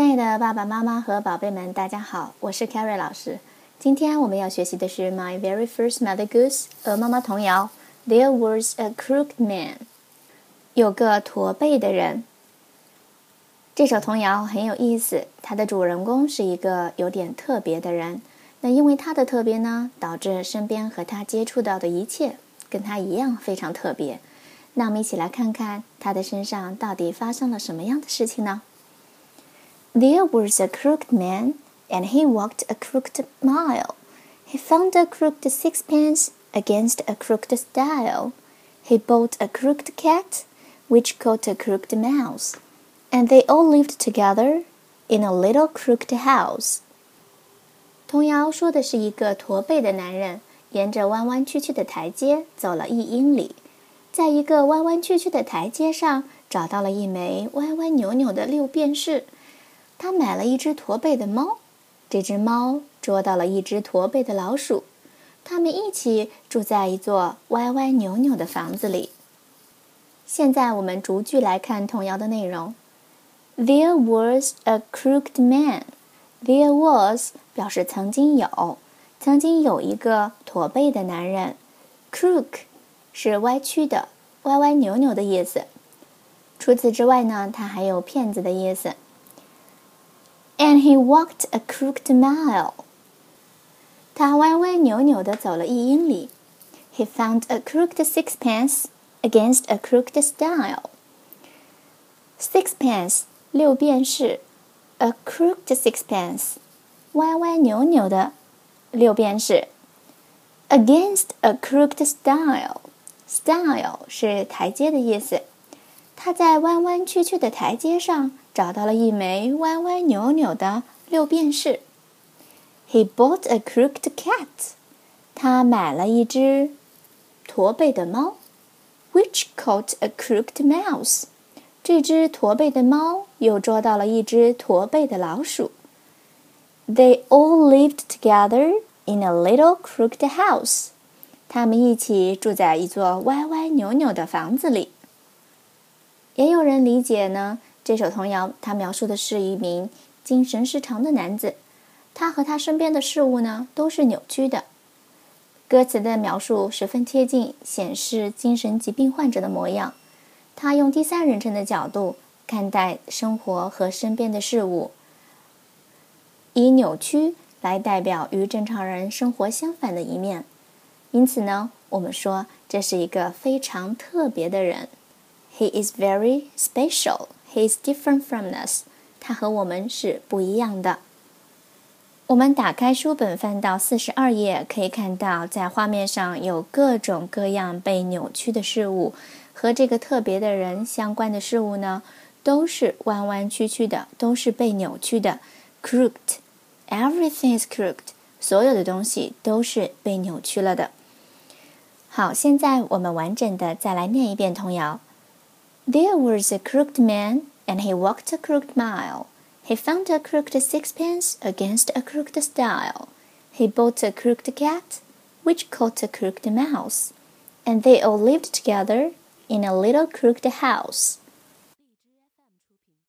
亲爱的爸爸妈妈和宝贝们，大家好，我是 Carrie 老师。今天我们要学习的是 My Very First Mother Goose 鹅妈妈童谣。There was a crooked man，有个驼背的人。这首童谣很有意思，它的主人公是一个有点特别的人。那因为他的特别呢，导致身边和他接触到的一切跟他一样非常特别。那我们一起来看看他的身上到底发生了什么样的事情呢 ？There was a crooked man, and he walked a crooked mile. He found a crooked sixpence against a crooked stile. He bought a crooked cat, which caught a crooked mouse, and they all lived together in a little crooked house. 童谣说的是一个驼背的男人沿着弯弯曲曲的台阶走了一英里，在一个弯弯曲曲的台阶上找到了一枚歪歪扭扭的六便士。 他买了一只驼背的猫，这只猫捉到了一只驼背的老鼠，他们一起住在一座歪歪扭扭的房子里。现在我们逐句来看童谣的内容。There was a crooked man. There was 表示曾经有，曾经有一个驼背的男人。Crook 是歪曲的、歪歪扭扭的意思。除此之外呢，它还有骗子的意思。And he walked a crooked mile。他歪歪扭扭地走了一英里。He found a crooked sixpence against a crooked stile。Sixpence 六便士。a crooked sixpence，歪歪扭扭的六便士。Against a crooked stile，stile 是台阶的意思。他在弯弯曲曲的台阶上 找到了一枚歪歪扭扭的六便士。He bought a crooked cat，他买了一只驼背的猫。Which caught a crooked mouse。这只驼背的猫又捉到了一只驼背的老鼠。They all lived together in a little crooked house。他们一起住在一座歪歪扭扭的房子里。也有人理解呢，这首童谣它描述的是一名精神失常的男子，他和他身边的事物呢都是扭曲的。歌词的描述十分贴近，显示精神疾病患者的模样。他用第三人称的角度看待生活和身边的事物，以扭曲来代表与正常人生活相反的一面。因此呢，我们说这是一个非常特别的人。He is very special. He is different from us. 他和我们是不一样的。我们打开书本翻到四十二页，可以看到在画面上有各种各样被扭曲的事物。和这个特别的人相关的事物呢，都是弯弯曲曲的，都是被扭曲的，crooked，everything is crooked，所有的东西都是被扭曲了的。好，现在我们完整的再来念一遍童谣。There was a crooked man, and he walked a crooked mile. He found a crooked sixpence against a crooked stile. He bought a crooked cat, which caught a crooked mouse, and they all lived together in a little crooked house.